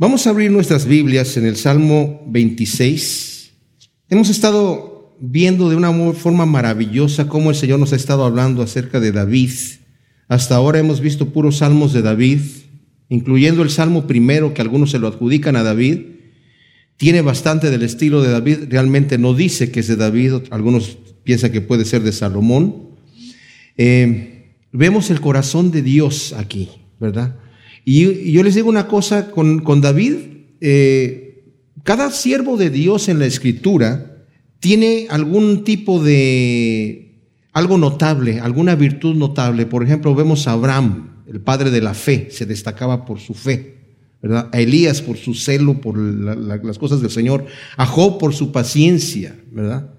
Vamos a abrir nuestras Biblias en el Salmo 26. Hemos estado viendo de una forma maravillosa cómo el Señor nos ha estado hablando acerca de David. Hasta ahora hemos visto puros salmos de David, incluyendo el Salmo primero que algunos se lo adjudican a David. Tiene bastante del estilo de David, realmente no dice que es de David, algunos piensan que puede ser de Salomón. Eh, vemos el corazón de Dios aquí, ¿verdad? Y, yo les digo una cosa con, David, eh, cada siervo de Dios en la escritura tiene algún tipo de, algo notable, alguna virtud notable. Por ejemplo, vemos a Abraham, el padre de la fe, se destacaba por su fe. ¿verdad? A Elías por su celo, por las cosas del Señor, a Job por su paciencia, ¿verdad?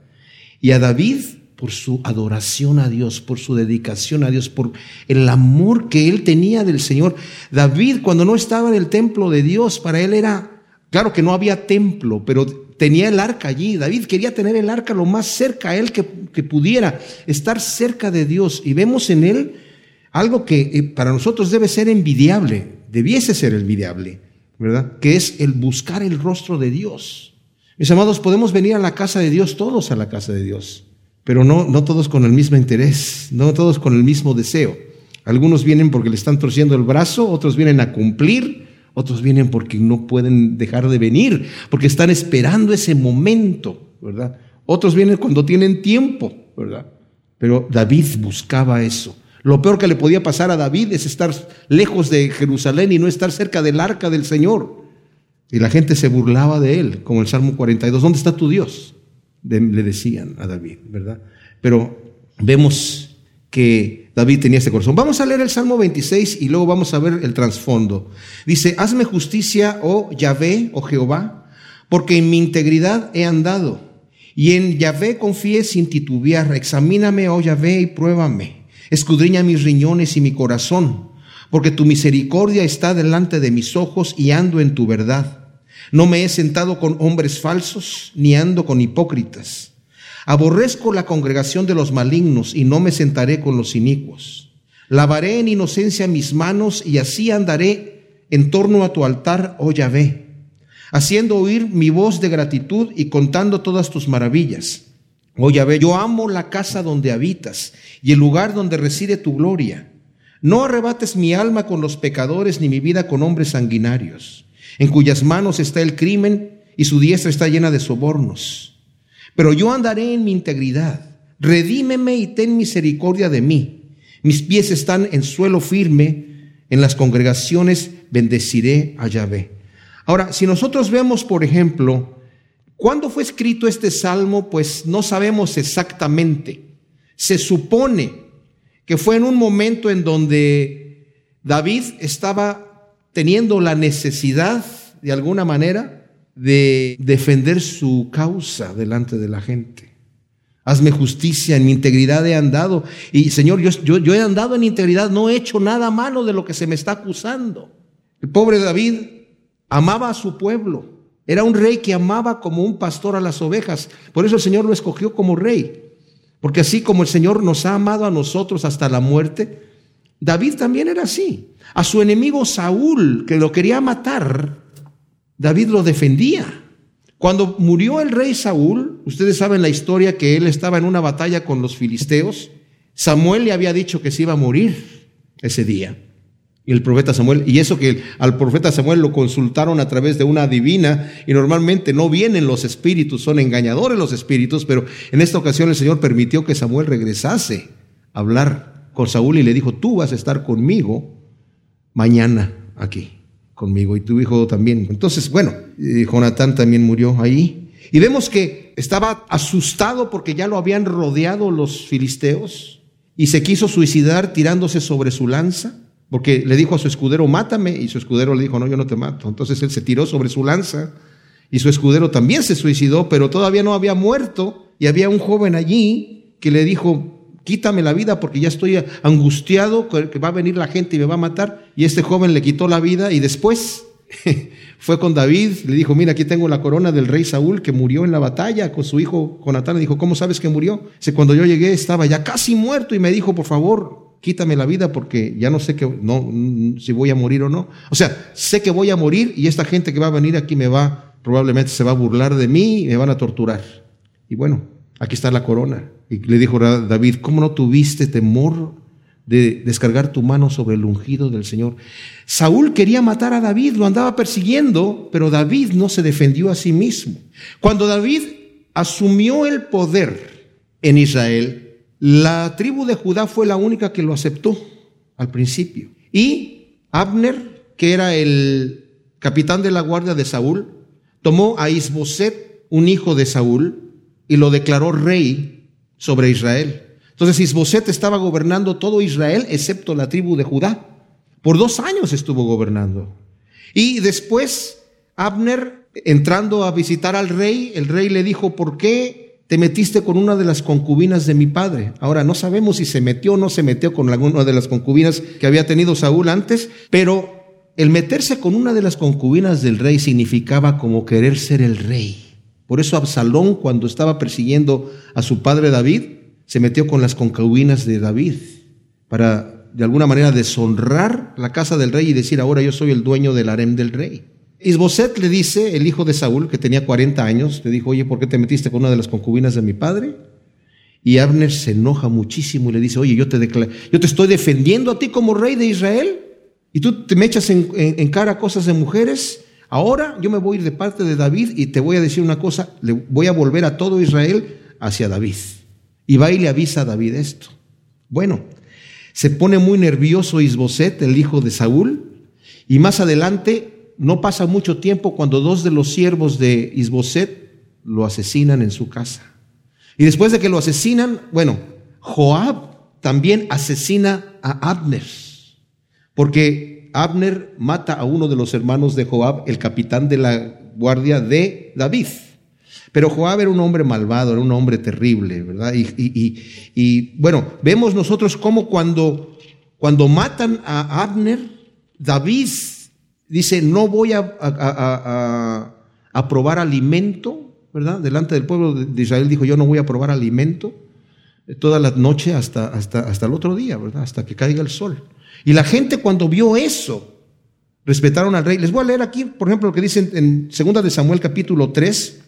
Y a David por su adoración a Dios, por su dedicación a Dios, por el amor que él tenía del Señor. David, cuando no estaba en el templo de Dios, para él era, claro que no había templo, pero tenía el arca allí. David quería tener el arca lo más cerca a él que, pudiera, estar cerca de Dios. Y vemos en él algo que eh, para nosotros debe ser envidiable, debiese ser envidiable, ¿verdad? Que es el buscar el rostro de Dios. Mis amados, podemos venir a la casa de Dios, todos a la casa de Dios pero no, no todos con el mismo interés, no todos con el mismo deseo. Algunos vienen porque le están torciendo el brazo, otros vienen a cumplir, otros vienen porque no pueden dejar de venir, porque están esperando ese momento, ¿verdad? Otros vienen cuando tienen tiempo, ¿verdad? Pero David buscaba eso. Lo peor que le podía pasar a David es estar lejos de Jerusalén y no estar cerca del arca del Señor. Y la gente se burlaba de él, como el Salmo 42. ¿Dónde está tu Dios? Le decían a David, ¿verdad? Pero vemos que David tenía este corazón. Vamos a leer el Salmo 26 y luego vamos a ver el trasfondo. Dice, hazme justicia, oh Yahvé, oh Jehová, porque en mi integridad he andado. Y en Yahvé confié sin titubear. Examíname, oh Yahvé, y pruébame. Escudriña mis riñones y mi corazón, porque tu misericordia está delante de mis ojos y ando en tu verdad. No me he sentado con hombres falsos, ni ando con hipócritas. Aborrezco la congregación de los malignos y no me sentaré con los inicuos. Lavaré en inocencia mis manos y así andaré en torno a tu altar, oh Yahvé, haciendo oír mi voz de gratitud y contando todas tus maravillas. Oh Yahvé, yo amo la casa donde habitas y el lugar donde reside tu gloria. No arrebates mi alma con los pecadores ni mi vida con hombres sanguinarios en cuyas manos está el crimen y su diestra está llena de sobornos. Pero yo andaré en mi integridad. Redímeme y ten misericordia de mí. Mis pies están en suelo firme. En las congregaciones bendeciré a Yahvé. Ahora, si nosotros vemos, por ejemplo, ¿cuándo fue escrito este salmo? Pues no sabemos exactamente. Se supone que fue en un momento en donde David estaba teniendo la necesidad, de alguna manera, de defender su causa delante de la gente. Hazme justicia, en mi integridad he andado. Y Señor, yo, yo, he andado en integridad, no he hecho nada malo de lo que se me está acusando. El pobre David amaba a su pueblo. Era un rey que amaba como un pastor a las ovejas. Por eso el Señor lo escogió como rey. Porque así como el Señor nos ha amado a nosotros hasta la muerte, David también era así. A su enemigo Saúl, que lo quería matar, David lo defendía. Cuando murió el rey Saúl, ustedes saben la historia que él estaba en una batalla con los filisteos. Samuel le había dicho que se iba a morir ese día. Y el profeta Samuel, y eso que al profeta Samuel lo consultaron a través de una divina, y normalmente no vienen los espíritus, son engañadores los espíritus, pero en esta ocasión el Señor permitió que Samuel regresase a hablar con Saúl y le dijo, tú vas a estar conmigo mañana aquí conmigo y tu hijo también. Entonces, bueno, Jonatán también murió ahí. Y vemos que estaba asustado porque ya lo habían rodeado los filisteos y se quiso suicidar tirándose sobre su lanza, porque le dijo a su escudero, mátame, y su escudero le dijo, no, yo no te mato. Entonces él se tiró sobre su lanza y su escudero también se suicidó, pero todavía no había muerto y había un joven allí que le dijo, quítame la vida porque ya estoy angustiado que va a venir la gente y me va a matar. Y este joven le quitó la vida y después fue con David, le dijo, mira, aquí tengo la corona del rey Saúl que murió en la batalla con su hijo Jonatán. Le dijo, ¿cómo sabes que murió? Dice, cuando yo llegué estaba ya casi muerto y me dijo, por favor, quítame la vida porque ya no sé que, no, si voy a morir o no. O sea, sé que voy a morir y esta gente que va a venir aquí me va, probablemente se va a burlar de mí y me van a torturar. Y bueno, aquí está la corona. Y le dijo David, ¿cómo no tuviste temor de descargar tu mano sobre el ungido del Señor? Saúl quería matar a David, lo andaba persiguiendo, pero David no se defendió a sí mismo. Cuando David asumió el poder en Israel, la tribu de Judá fue la única que lo aceptó al principio. Y Abner, que era el capitán de la guardia de Saúl, tomó a Isboset, un hijo de Saúl, y lo declaró rey sobre Israel. Entonces Isboset estaba gobernando todo Israel excepto la tribu de Judá. Por dos años estuvo gobernando. Y después Abner, entrando a visitar al rey, el rey le dijo, ¿por qué te metiste con una de las concubinas de mi padre. Ahora, no sabemos si se metió o no se metió con alguna de las concubinas que había tenido Saúl antes, pero el meterse con una de las concubinas del rey significaba como querer ser el rey. Por eso Absalón, cuando estaba persiguiendo a su padre David, se metió con las concubinas de David para de alguna manera deshonrar la casa del rey y decir, ahora yo soy el dueño del harem del rey. Isboset le dice, el hijo de Saúl, que tenía 40 años, le dijo, oye, ¿por qué te metiste con una de las concubinas de mi padre? Y Abner se enoja muchísimo y le dice, oye, yo te, yo te estoy defendiendo a ti como rey de Israel y tú te me echas en, en, cara cosas de mujeres. Ahora yo me voy a ir de parte de David y te voy a decir una cosa, le voy a volver a todo Israel hacia David. Y va y le avisa a David esto. Bueno, se pone muy nervioso Isboset, el hijo de Saúl, y más adelante no pasa mucho tiempo cuando dos de los siervos de Isboset lo asesinan en su casa. Y después de que lo asesinan, bueno, Joab también asesina a Abner, porque Abner mata a uno de los hermanos de Joab, el capitán de la guardia de David. Pero Joab era un hombre malvado, era un hombre terrible, ¿verdad? Y, bueno, vemos nosotros cómo cuando, cuando matan a Abner, David dice, no voy a, a, probar alimento, ¿verdad? Delante del pueblo de Israel dijo, yo no voy a probar alimento toda la noche hasta, hasta, hasta el otro día, ¿verdad? Hasta que caiga el sol. Y la gente cuando vio eso, respetaron al rey. Les voy a leer aquí, por ejemplo, lo que dice en 2 de Samuel capítulo 3.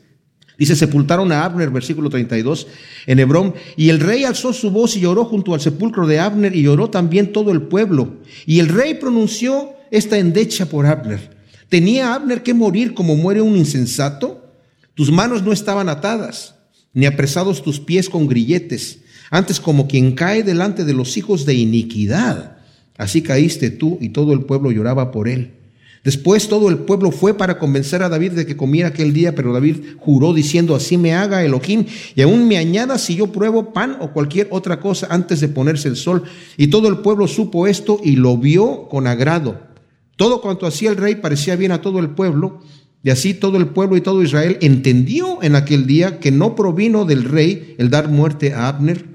Dice, sepultaron a Abner, versículo 32, en Hebrón, y el rey alzó su voz y lloró junto al sepulcro de Abner, y lloró también todo el pueblo. Y el rey pronunció esta endecha por Abner. ¿Tenía Abner que morir como muere un insensato? Tus manos no estaban atadas, ni apresados tus pies con grilletes, antes como quien cae delante de los hijos de iniquidad. Así caíste tú y todo el pueblo lloraba por él. Después todo el pueblo fue para convencer a David de que comiera aquel día, pero David juró diciendo, así me haga Elohim, y aún me añada si yo pruebo pan o cualquier otra cosa antes de ponerse el sol. Y todo el pueblo supo esto y lo vio con agrado. Todo cuanto hacía el rey parecía bien a todo el pueblo, y así todo el pueblo y todo Israel entendió en aquel día que no provino del rey el dar muerte a Abner.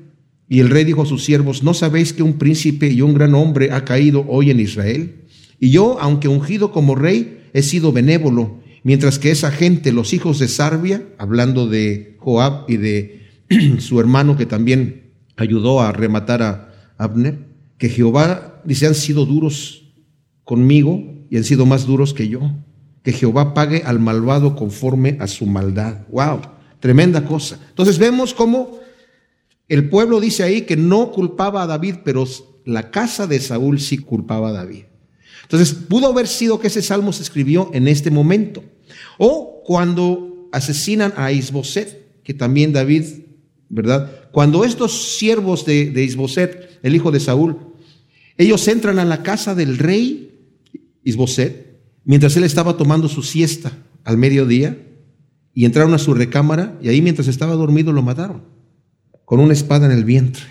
Y el rey dijo a sus siervos, ¿no sabéis que un príncipe y un gran hombre ha caído hoy en Israel? Y yo, aunque ungido como rey, he sido benévolo, mientras que esa gente, los hijos de Sarbia, hablando de Joab y de su hermano que también ayudó a rematar a Abner, que Jehová, dice, han sido duros conmigo y han sido más duros que yo. Que Jehová pague al malvado conforme a su maldad. ¡Wow! Tremenda cosa. Entonces vemos cómo el pueblo dice ahí que no culpaba a David, pero la casa de Saúl sí culpaba a David. Entonces, pudo haber sido que ese salmo se escribió en este momento. O cuando asesinan a Isboset, que también David, ¿verdad? Cuando estos siervos de, de Isboset, el hijo de Saúl, ellos entran a la casa del rey Isboset, mientras él estaba tomando su siesta al mediodía, y entraron a su recámara, y ahí mientras estaba dormido lo mataron, con una espada en el vientre.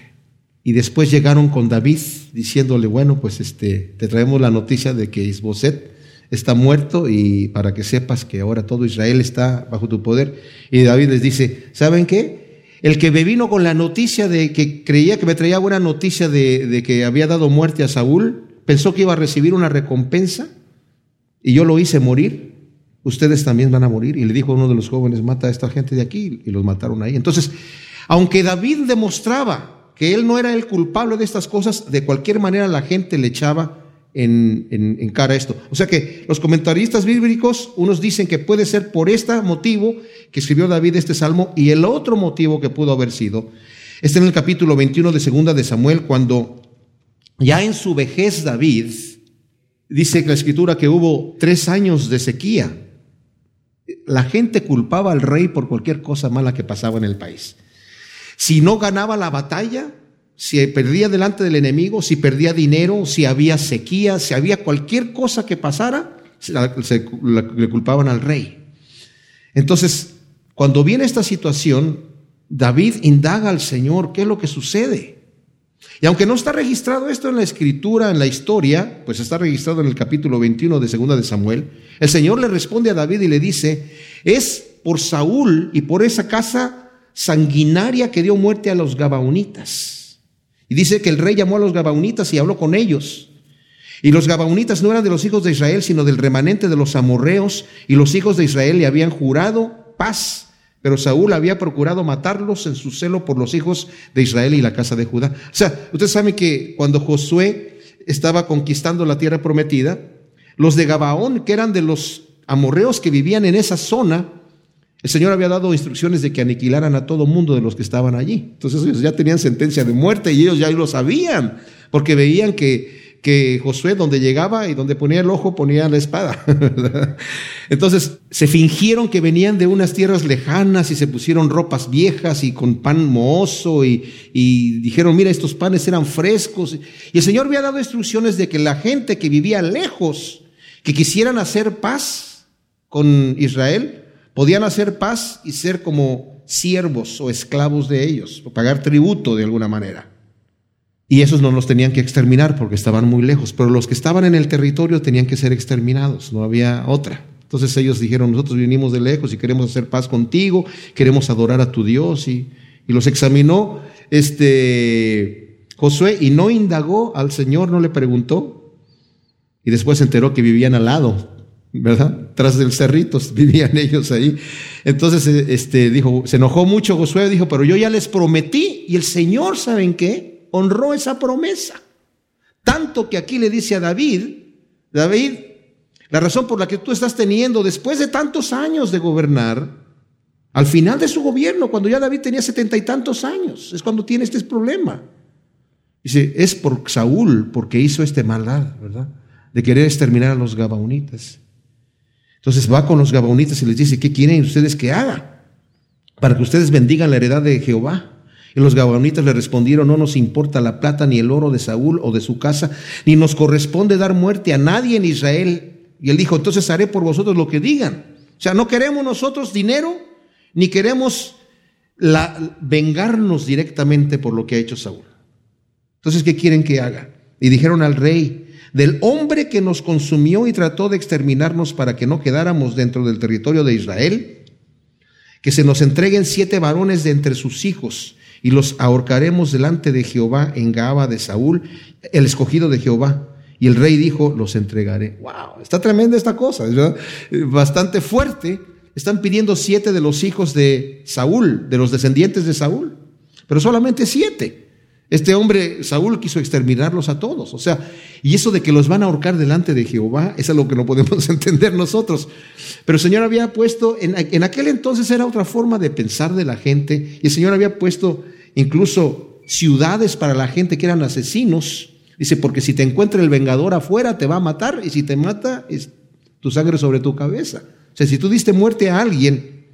Y después llegaron con David diciéndole, bueno, pues este, te traemos la noticia de que Isboset está muerto y para que sepas que ahora todo Israel está bajo tu poder. Y David les dice, ¿saben qué? El que me vino con la noticia de que creía que me traía buena noticia de, que había dado muerte a Saúl, pensó que iba a recibir una recompensa y yo lo hice morir, ustedes también van a morir. Y le dijo a uno de los jóvenes, mata a esta gente de aquí y los mataron ahí. Entonces, aunque David demostraba que él no era el culpable de estas cosas, de cualquier manera la gente le echaba en, cara esto. O sea que los comentaristas bíblicos, unos dicen que puede ser por este motivo que escribió David este salmo y el otro motivo que pudo haber sido, está en el capítulo 21 de segunda de Samuel, cuando ya en su vejez David, dice la escritura que hubo tres años de sequía. La gente culpaba al rey por cualquier cosa mala que pasaba en el país. Si no ganaba la batalla, si perdía delante del enemigo, si perdía dinero, si había sequía, si había cualquier cosa que pasara, le culpaban al rey. Entonces, cuando viene esta situación, David indaga al Señor qué es lo que sucede. Y aunque no está registrado esto en la escritura, en la historia, pues está registrado en el capítulo 21 de Segunda de Samuel, el Señor le responde a David y le dice, es por Saúl y por esa casa sanguinaria que dio muerte a los Gabaonitas. Y dice que el rey llamó a los Gabaonitas y habló con ellos. Y los Gabaonitas no eran de los hijos de Israel, sino del remanente de los amorreos, y los hijos de Israel le habían jurado paz pero Saúl había procurado matarlos en su celo por los hijos de Israel y la casa de Judá. O sea, ustedes saben que cuando Josué estaba conquistando la tierra prometida, los de Gabaón, que eran de los amorreos que vivían en esa zona, el Señor había dado instrucciones de que aniquilaran a todo mundo de los que estaban allí. Entonces ellos ya tenían sentencia de muerte y ellos ya lo sabían, porque veían que que Josué donde llegaba y donde ponía el ojo ponía la espada. Entonces se fingieron que venían de unas tierras lejanas y se pusieron ropas viejas y con pan mohoso y, y dijeron, mira, estos panes eran frescos. Y el Señor había dado instrucciones de que la gente que vivía lejos, que quisieran hacer paz con Israel, podían hacer paz y ser como siervos o esclavos de ellos, o pagar tributo de alguna manera. Y esos no los tenían que exterminar porque estaban muy lejos, pero los que estaban en el territorio tenían que ser exterminados, no había otra. Entonces ellos dijeron, nosotros vinimos de lejos y queremos hacer paz contigo, queremos adorar a tu Dios. Y, y los examinó este Josué y no indagó al Señor, no le preguntó. Y después se enteró que vivían al lado, ¿verdad? Tras del cerrito vivían ellos ahí. Entonces este, dijo, se enojó mucho Josué, dijo, pero yo ya les prometí y el Señor, ¿saben qué? honró esa promesa. Tanto que aquí le dice a David, David, la razón por la que tú estás teniendo después de tantos años de gobernar, al final de su gobierno, cuando ya David tenía setenta y tantos años, es cuando tiene este problema. Dice, es por Saúl, porque hizo este maldad, ¿verdad? De querer exterminar a los gabaonitas. Entonces va con los gabaonitas y les dice, ¿qué quieren ustedes que haga? Para que ustedes bendigan la heredad de Jehová. Y los gabaonitas le respondieron, no nos importa la plata ni el oro de Saúl o de su casa, ni nos corresponde dar muerte a nadie en Israel. Y él dijo, entonces haré por vosotros lo que digan. O sea, no queremos nosotros dinero, ni queremos la, vengarnos directamente por lo que ha hecho Saúl. Entonces, ¿qué quieren que haga? Y dijeron al rey, del hombre que nos consumió y trató de exterminarnos para que no quedáramos dentro del territorio de Israel, que se nos entreguen siete varones de entre sus hijos y los ahorcaremos delante de Jehová en Gaba de Saúl, el escogido de Jehová. Y el rey dijo, los entregaré. Wow, está tremenda esta cosa, es bastante fuerte. Están pidiendo siete de los hijos de Saúl, de los descendientes de Saúl, pero solamente siete. Este hombre, Saúl, quiso exterminarlos a todos. O sea, y eso de que los van a ahorcar delante de Jehová, es algo que no podemos entender nosotros. Pero el Señor había puesto, en, en aquel entonces era otra forma de pensar de la gente, y el Señor había puesto incluso ciudades para la gente que eran asesinos. Dice, porque si te encuentra el vengador afuera, te va a matar, y si te mata, es tu sangre sobre tu cabeza. O sea, si tú diste muerte a alguien,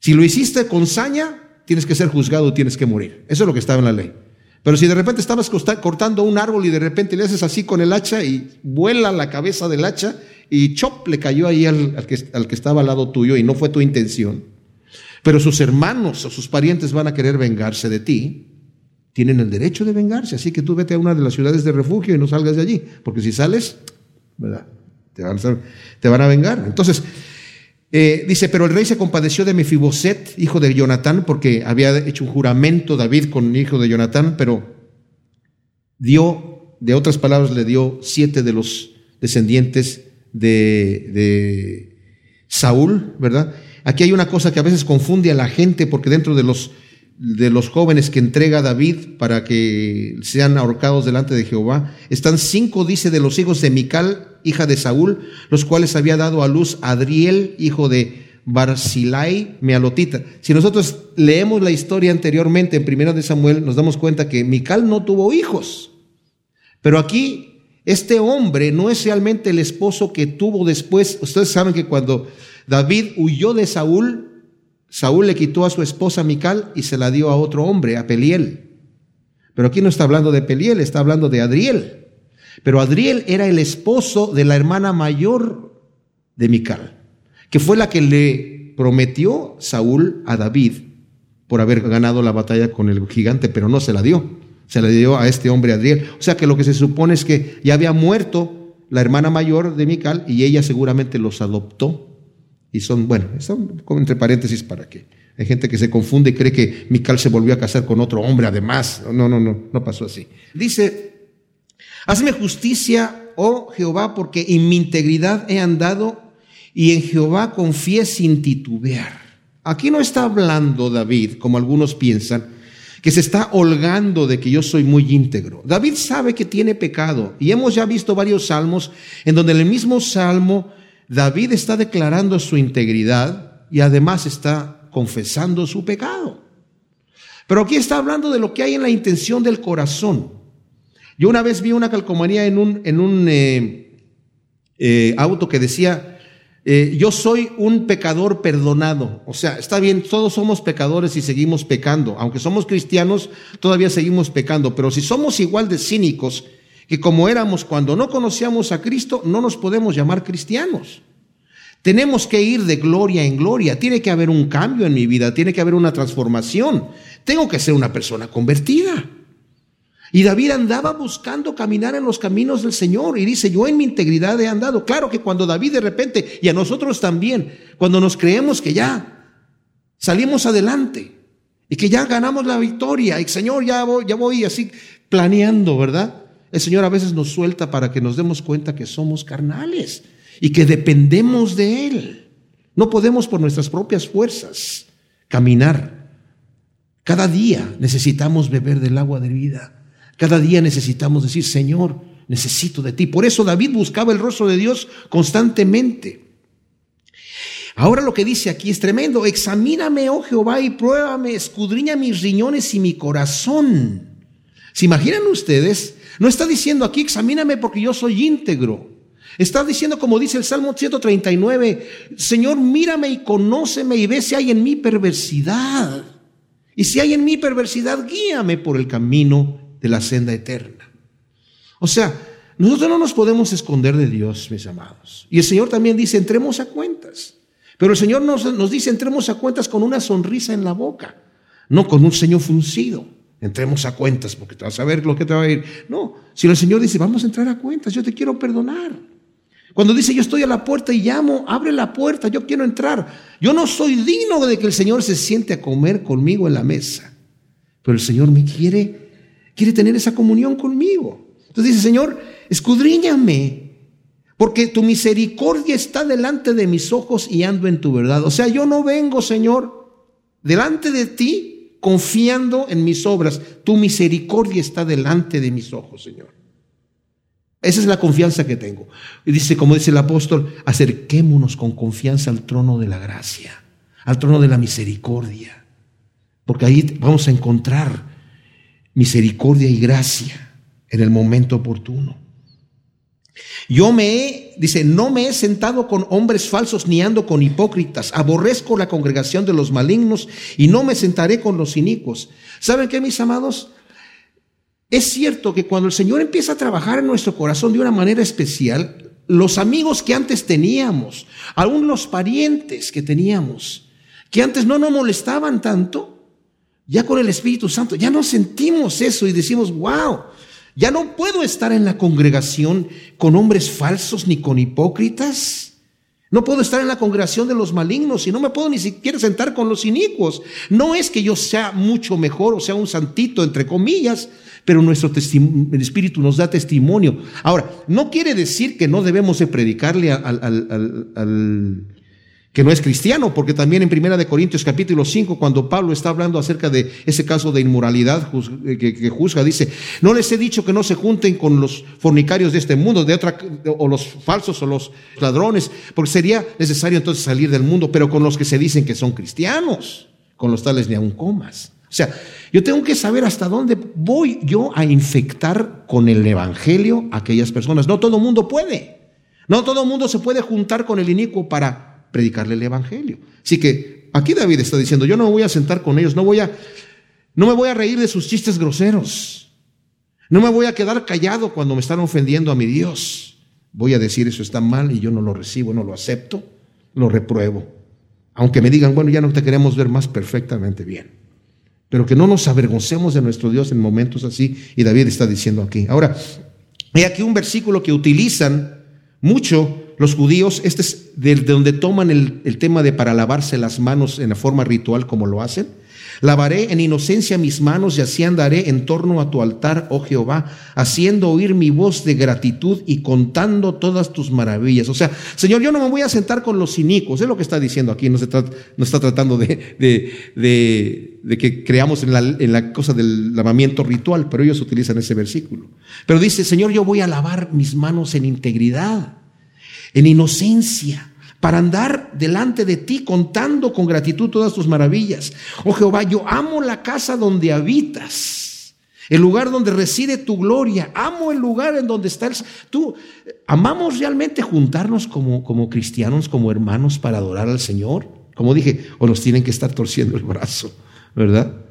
si lo hiciste con saña, tienes que ser juzgado, tienes que morir. Eso es lo que estaba en la ley. Pero si de repente estabas cortando un árbol y de repente le haces así con el hacha y vuela la cabeza del hacha y chop le cayó ahí al, que, al que estaba al lado tuyo y no fue tu intención. Pero sus hermanos o sus parientes van a querer vengarse de ti, tienen el derecho de vengarse. Así que tú vete a una de las ciudades de refugio y no salgas de allí, porque si sales, ¿verdad? Te van a, te van a vengar. Entonces, eh, dice, pero el rey se compadeció de Mefiboset, hijo de Jonatán, porque había hecho un juramento David con el hijo de Jonatán, pero dio, de otras palabras, le dio siete de los descendientes de, de Saúl, ¿verdad? Aquí hay una cosa que a veces confunde a la gente, porque dentro de los de los jóvenes que entrega David para que sean ahorcados delante de Jehová, están cinco, dice, de los hijos de Mical, hija de Saúl, los cuales había dado a luz Adriel, hijo de Barzilai, Mealotita. Si nosotros leemos la historia anteriormente en Primera de Samuel, nos damos cuenta que Mical no tuvo hijos. Pero aquí, este hombre no es realmente el esposo que tuvo después. Ustedes saben que cuando David huyó de Saúl, Saúl le quitó a su esposa Mical y se la dio a otro hombre, a Peliel. Pero aquí no está hablando de Peliel, está hablando de Adriel. Pero Adriel era el esposo de la hermana mayor de Mical, que fue la que le prometió Saúl a David por haber ganado la batalla con el gigante, pero no se la dio. Se la dio a este hombre Adriel. O sea que lo que se supone es que ya había muerto la hermana mayor de Mical y ella seguramente los adoptó y son, bueno, son como entre paréntesis para que hay gente que se confunde y cree que Mical se volvió a casar con otro hombre además. No, no, no, no pasó así. Dice, hazme justicia, oh Jehová, porque en mi integridad he andado y en Jehová confié sin titubear. Aquí no está hablando David, como algunos piensan, que se está holgando de que yo soy muy íntegro. David sabe que tiene pecado y hemos ya visto varios salmos en donde en el mismo salmo David está declarando su integridad y además está confesando su pecado. Pero aquí está hablando de lo que hay en la intención del corazón. Yo una vez vi una calcomanía en un, en un eh, eh, auto que decía, eh, yo soy un pecador perdonado. O sea, está bien, todos somos pecadores y seguimos pecando. Aunque somos cristianos, todavía seguimos pecando. Pero si somos igual de cínicos que como éramos cuando no conocíamos a Cristo, no nos podemos llamar cristianos. Tenemos que ir de gloria en gloria. Tiene que haber un cambio en mi vida, tiene que haber una transformación. Tengo que ser una persona convertida. Y David andaba buscando caminar en los caminos del Señor y dice, yo en mi integridad he andado. Claro que cuando David de repente, y a nosotros también, cuando nos creemos que ya salimos adelante y que ya ganamos la victoria y Señor, ya voy, ya voy así planeando, ¿verdad? El Señor a veces nos suelta para que nos demos cuenta que somos carnales y que dependemos de Él. No podemos por nuestras propias fuerzas caminar. Cada día necesitamos beber del agua de vida. Cada día necesitamos decir, Señor, necesito de ti. Por eso David buscaba el rostro de Dios constantemente. Ahora lo que dice aquí es tremendo. Examíname, oh Jehová, y pruébame, escudriña mis riñones y mi corazón. ¿Se imaginan ustedes no está diciendo aquí, examíname porque yo soy íntegro. Está diciendo, como dice el Salmo 139, Señor, mírame y conóceme y ve si hay en mí perversidad. Y si hay en mí perversidad, guíame por el camino de la senda eterna. O sea, nosotros no nos podemos esconder de Dios, mis amados. Y el Señor también dice, entremos a cuentas. Pero el Señor nos, nos dice, entremos a cuentas con una sonrisa en la boca, no con un ceño fruncido entremos a cuentas porque te vas a ver lo que te va a ir. No, si el Señor dice, vamos a entrar a cuentas, yo te quiero perdonar. Cuando dice, yo estoy a la puerta y llamo, abre la puerta, yo quiero entrar. Yo no soy digno de que el Señor se siente a comer conmigo en la mesa. Pero el Señor me quiere, quiere tener esa comunión conmigo. Entonces dice, Señor, escudriñame, porque tu misericordia está delante de mis ojos y ando en tu verdad. O sea, yo no vengo, Señor, delante de ti confiando en mis obras. Tu misericordia está delante de mis ojos, Señor. Esa es la confianza que tengo. Y dice, como dice el apóstol, acerquémonos con confianza al trono de la gracia, al trono de la misericordia. Porque ahí vamos a encontrar misericordia y gracia en el momento oportuno. Yo me he, dice, no me he sentado con hombres falsos ni ando con hipócritas. Aborrezco la congregación de los malignos y no me sentaré con los inicuos. ¿Saben qué, mis amados? Es cierto que cuando el Señor empieza a trabajar en nuestro corazón de una manera especial, los amigos que antes teníamos, aún los parientes que teníamos, que antes no nos molestaban tanto, ya con el Espíritu Santo, ya no sentimos eso y decimos, wow, ya no puedo estar en la congregación con hombres falsos ni con hipócritas. No puedo estar en la congregación de los malignos y no me puedo ni siquiera sentar con los inicuos. No es que yo sea mucho mejor o sea un santito, entre comillas, pero nuestro el Espíritu nos da testimonio. Ahora, no quiere decir que no debemos de predicarle al, que no es cristiano, porque también en Primera de Corintios capítulo 5, cuando Pablo está hablando acerca de ese caso de inmoralidad eh, que, juzga, dice, no les he dicho que no se junten con los fornicarios de este mundo, de otra, o los falsos o los ladrones, porque sería necesario entonces salir del mundo, pero con los que se dicen que son cristianos, con los tales ni aun comas. O sea, yo tengo que saber hasta dónde voy yo a infectar con el Evangelio a aquellas personas. No todo el mundo puede. No todo el mundo se puede juntar con el inicuo para predicarle el Evangelio. Así que aquí David está diciendo, yo no me voy a sentar con ellos, no voy a, no me voy a reír de sus chistes groseros, no me voy a quedar callado cuando me están ofendiendo a mi Dios. Voy a decir eso está mal y yo no lo recibo, no lo acepto, lo repruebo. Aunque me digan, bueno, ya no te queremos ver más perfectamente bien. Pero que no nos avergoncemos de nuestro Dios en momentos así. Y David está diciendo aquí. Ahora, hay aquí un versículo que utilizan mucho los judíos, este es de, donde toman el, tema de para lavarse las manos en la forma ritual como lo hacen. Lavaré en inocencia mis manos y así andaré en torno a tu altar, oh Jehová, haciendo oír mi voz de gratitud y contando todas tus maravillas. O sea, Señor, yo no me voy a sentar con los cínicos, es lo que está diciendo aquí, no, se no está tratando de, de, de, que creamos en la, en la cosa del lavamiento ritual, pero ellos utilizan ese versículo. Pero dice, Señor, yo voy a lavar mis manos en integridad en inocencia, para andar delante de ti contando con gratitud todas tus maravillas. Oh Jehová, yo amo la casa donde habitas, el lugar donde reside tu gloria, amo el lugar en donde estás. Tú, amamos realmente juntarnos como, como cristianos, como hermanos para adorar al Señor. Como dije, o nos tienen que estar torciendo el brazo, ¿verdad?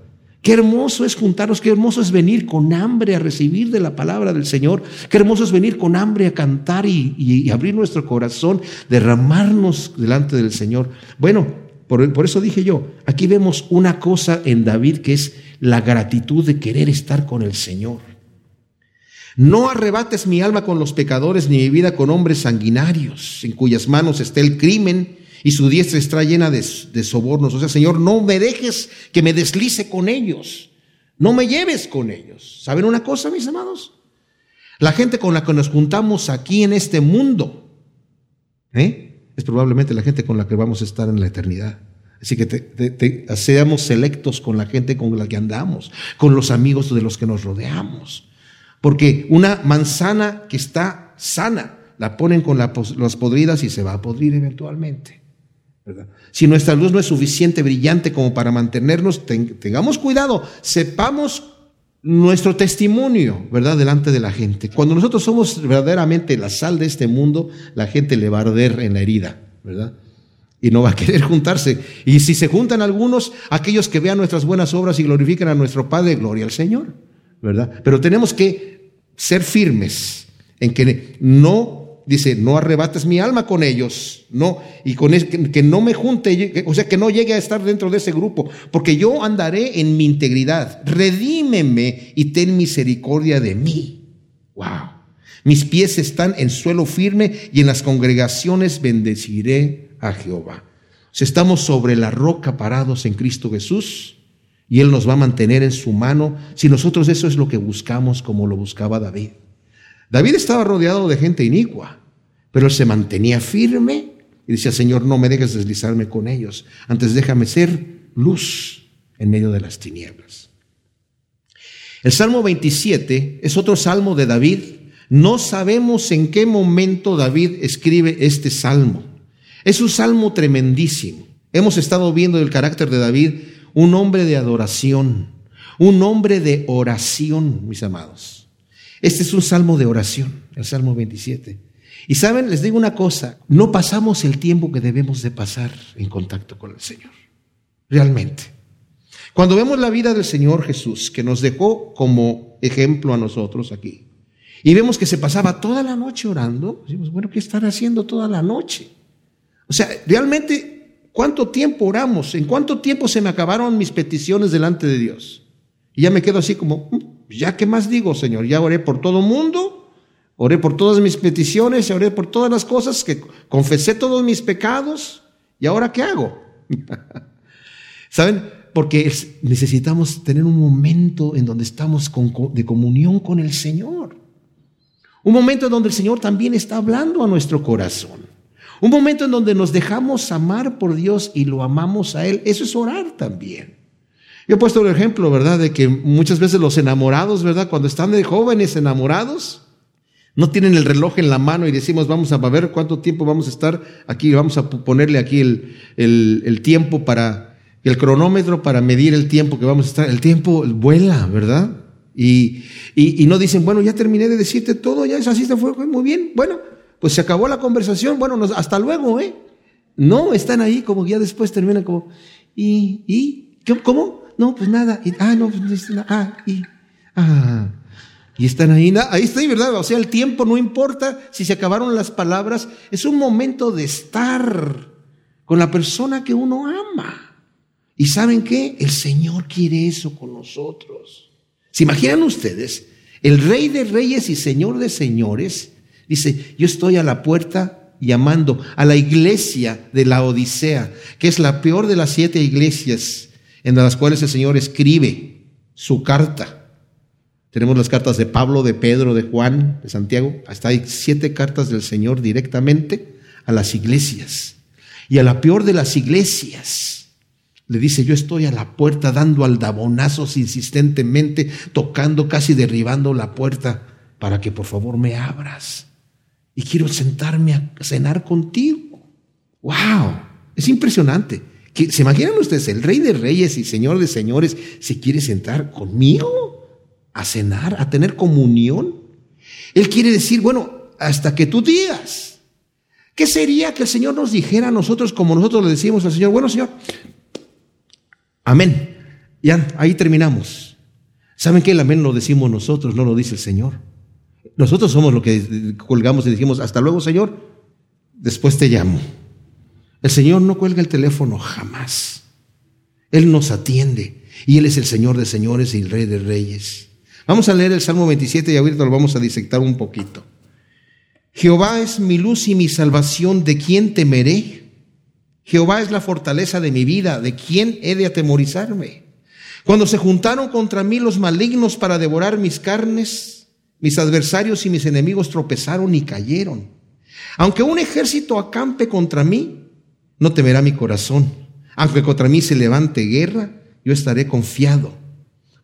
Qué hermoso es juntarnos, qué hermoso es venir con hambre a recibir de la palabra del Señor, qué hermoso es venir con hambre a cantar y, abrir nuestro corazón, derramarnos delante del Señor. Bueno, por, por eso dije yo, aquí vemos una cosa en David que es la gratitud de querer estar con el Señor. No arrebates mi alma con los pecadores, ni mi vida con hombres sanguinarios, en cuyas manos está el crimen y su diestra está llena de, sobornos. O sea, Señor, no me dejes que me deslice con ellos. No me lleves con ellos. ¿Saben una cosa, mis amados? La gente con la que nos juntamos aquí en este mundo ¿eh? es probablemente la gente con la que vamos a estar en la eternidad. Así que seamos selectos con la gente con la que andamos, con los amigos de los que nos rodeamos. Porque una manzana que está sana, la ponen con las podridas y se va a podrir eventualmente. Si nuestra luz no es suficiente brillante como para mantenernos, tengamos cuidado, sepamos nuestro testimonio, ¿verdad? Delante de la gente. Cuando nosotros somos verdaderamente la sal de este mundo, la gente le va a arder en la herida, ¿verdad? Y no va a querer juntarse. Y si se juntan algunos, aquellos que vean nuestras buenas obras y glorifican a nuestro Padre, gloria al Señor, ¿verdad? Pero tenemos que ser firmes en que no dice, no arrebates mi alma con ellos, no, y con que, no me junte, o sea, que no llegue a estar dentro de ese grupo, porque yo andaré en mi integridad, redímeme y ten misericordia de mí. Wow. Mis pies están en suelo firme y en las congregaciones bendeciré a Jehová. Si estamos sobre la roca parados en Cristo Jesús y Él nos va a mantener en su mano, si nosotros eso es lo que buscamos como lo buscaba David. David estaba rodeado de gente inicua, pero él se mantenía firme y decía, Señor, no me dejes deslizarme con ellos, antes déjame ser luz en medio de las tinieblas. El Salmo 27 es otro salmo de David. No sabemos en qué momento David escribe este salmo. Es un salmo tremendísimo. Hemos estado viendo el carácter de David, un hombre de adoración, un hombre de oración, mis amados. Este es un salmo de oración, el Salmo 27. Y saben, les digo una cosa, no pasamos el tiempo que debemos de pasar en contacto con el Señor, realmente. Cuando vemos la vida del Señor Jesús, que nos dejó como ejemplo a nosotros aquí, y vemos que se pasaba toda la noche orando, decimos, bueno, ¿qué están haciendo toda la noche? O sea, realmente, ¿cuánto tiempo oramos? ¿En cuánto tiempo se me acabaron mis peticiones delante de Dios? Y ya me quedo así como, mm, ya qué más digo, Señor, ya oré por todo mundo, oré por todas mis peticiones, oré por todas las cosas, que confesé todos mis pecados, ¿y ahora qué hago? ¿Saben? Porque necesitamos tener un momento en donde estamos de comunión con el Señor. Un momento en donde el Señor también está hablando a nuestro corazón. Un momento en donde nos dejamos amar por Dios y lo amamos a Él. Eso es orar también. Yo he puesto el ejemplo, ¿verdad? De que muchas veces los enamorados, ¿verdad? Cuando están de jóvenes enamorados, no tienen el reloj en la mano y decimos, vamos a ver cuánto tiempo vamos a estar aquí, vamos a ponerle aquí el, el, tiempo para, el cronómetro para medir el tiempo que vamos a estar. El tiempo vuela, ¿verdad? Y, y, no dicen, bueno, ya terminé de decirte todo, ya es así, se fue muy bien. Bueno, pues se acabó la conversación, bueno, hasta luego, ¿eh? No, están ahí como ya después terminan como, ¿y? ¿y? ¿Cómo? No, pues nada. Y, ah, no, pues nada. Ah, y, ah. Y están ahí, ahí está, ¿verdad? O sea, el tiempo no importa si se acabaron las palabras, es un momento de estar con la persona que uno ama. ¿Y saben qué? El Señor quiere eso con nosotros. ¿Se imaginan ustedes? El Rey de Reyes y Señor de Señores dice, yo estoy a la puerta llamando a la iglesia de la Odisea, que es la peor de las siete iglesias en las cuales el Señor escribe su carta. Tenemos las cartas de Pablo, de Pedro, de Juan, de Santiago. Hasta hay siete cartas del Señor directamente a las iglesias. Y a la peor de las iglesias le dice, yo estoy a la puerta dando aldabonazos insistentemente, tocando, casi derribando la puerta para que por favor me abras. Y quiero sentarme a cenar contigo. ¡Wow! Es impresionante. ¿Se imaginan ustedes? El rey de reyes y señor de señores se quiere sentar conmigo a cenar, a tener comunión. Él quiere decir, bueno, hasta que tú digas. ¿Qué sería que el Señor nos dijera a nosotros como nosotros le decimos al Señor? Bueno, Señor, amén. Ya, ahí terminamos. ¿Saben que el amén lo decimos nosotros, no lo dice el Señor? Nosotros somos los que colgamos y dijimos, hasta luego, Señor, después te llamo. El Señor no cuelga el teléfono jamás. Él nos atiende y Él es el Señor de señores y el Rey de reyes. Vamos a leer el Salmo 27 y ahorita lo vamos a disectar un poquito. Jehová es mi luz y mi salvación, ¿de quién temeré? Jehová es la fortaleza de mi vida, ¿de quién he de atemorizarme? Cuando se juntaron contra mí los malignos para devorar mis carnes, mis adversarios y mis enemigos tropezaron y cayeron. Aunque un ejército acampe contra mí, no temerá mi corazón. Aunque contra mí se levante guerra, yo estaré confiado.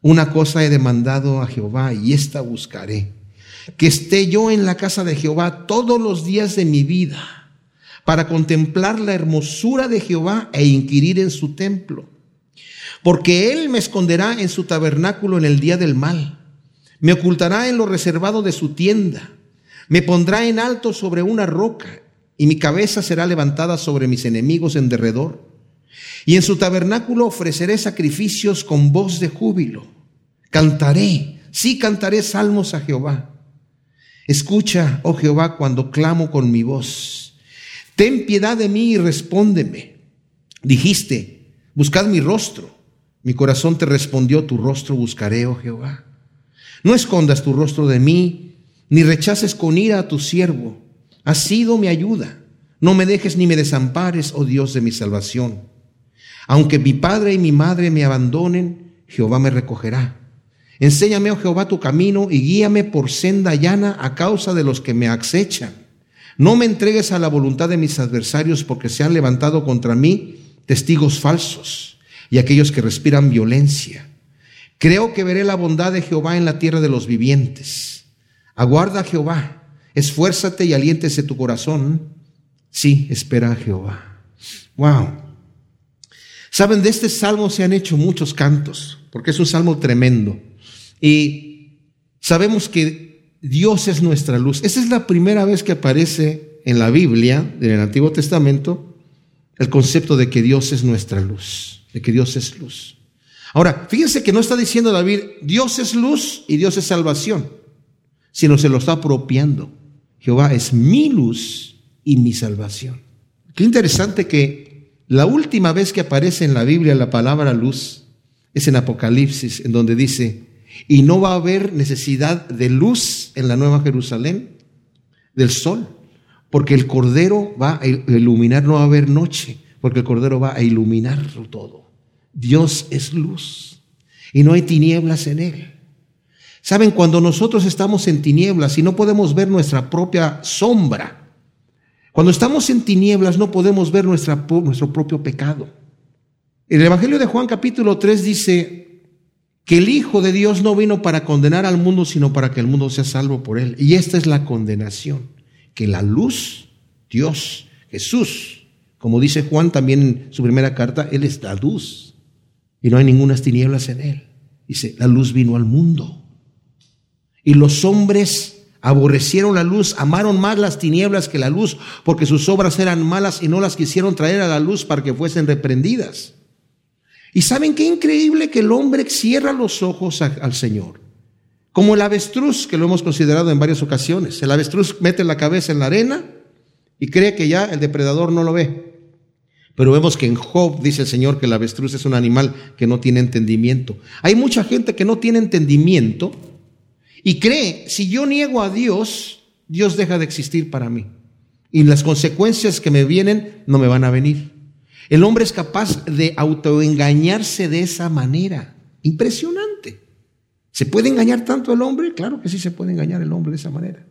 Una cosa he demandado a Jehová y esta buscaré, que esté yo en la casa de Jehová todos los días de mi vida, para contemplar la hermosura de Jehová e inquirir en su templo. Porque Él me esconderá en su tabernáculo en el día del mal, me ocultará en lo reservado de su tienda, me pondrá en alto sobre una roca, y mi cabeza será levantada sobre mis enemigos en derredor. Y en su tabernáculo ofreceré sacrificios con voz de júbilo. Cantaré, sí cantaré salmos a Jehová. Escucha, oh Jehová, cuando clamo con mi voz. Ten piedad de mí y respóndeme. Dijiste, buscad mi rostro. Mi corazón te respondió, tu rostro buscaré, oh Jehová. No escondas tu rostro de mí, ni rechaces con ira a tu siervo. Has sido mi ayuda. No me dejes ni me desampares, oh Dios de mi salvación. Aunque mi padre y mi madre me abandonen, Jehová me recogerá. Enséñame, oh Jehová, tu camino y guíame por senda llana a causa de los que me acechan. No me entregues a la voluntad de mis adversarios porque se han levantado contra mí testigos falsos y aquellos que respiran violencia. Creo que veré la bondad de Jehová en la tierra de los vivientes. Aguarda Jehová, esfuérzate y aliéntese tu corazón. Sí, espera a Jehová. Wow. Saben, de este salmo se han hecho muchos cantos, porque es un salmo tremendo. Y sabemos que Dios es nuestra luz. Esa es la primera vez que aparece en la Biblia, en el Antiguo Testamento, el concepto de que Dios es nuestra luz, de que Dios es luz. Ahora, fíjense que no está diciendo David, Dios es luz y Dios es salvación, sino se lo está apropiando. Jehová es mi luz y mi salvación. Qué interesante que la última vez que aparece en la Biblia la palabra luz es en Apocalipsis, en donde dice, y no va a haber necesidad de luz en la Nueva Jerusalén, del sol, porque el Cordero va a iluminar, no va a haber noche, porque el Cordero va a iluminar todo. Dios es luz y no hay tinieblas en él. Saben, cuando nosotros estamos en tinieblas y no podemos ver nuestra propia sombra, Cuando estamos en tinieblas no podemos ver nuestro propio pecado. El Evangelio de Juan capítulo 3 dice que el Hijo de Dios no vino para condenar al mundo, sino para que el mundo sea salvo por él. Y esta es la condenación, que la luz, Dios, Jesús, como dice Juan también en su primera carta, Él es la luz y no hay ninguna tinieblas en Él. Dice, la luz vino al mundo. Y los hombres Aborrecieron la luz, amaron más las tinieblas que la luz, porque sus obras eran malas y no las quisieron traer a la luz para que fuesen reprendidas. Y saben qué increíble que el hombre cierra los ojos al Señor. Como el avestruz, que lo hemos considerado en varias ocasiones. El avestruz mete la cabeza en la arena y cree que ya el depredador no lo ve. Pero vemos que en Job dice el Señor que el avestruz es un animal que no tiene entendimiento. Hay mucha gente que no tiene entendimiento y cree, si yo niego a Dios, Dios deja de existir para mí. Y las consecuencias que me vienen no me van a venir. El hombre es capaz de autoengañarse de esa manera. Impresionante. ¿Se puede engañar tanto el hombre? Claro que sí se puede engañar el hombre de esa manera.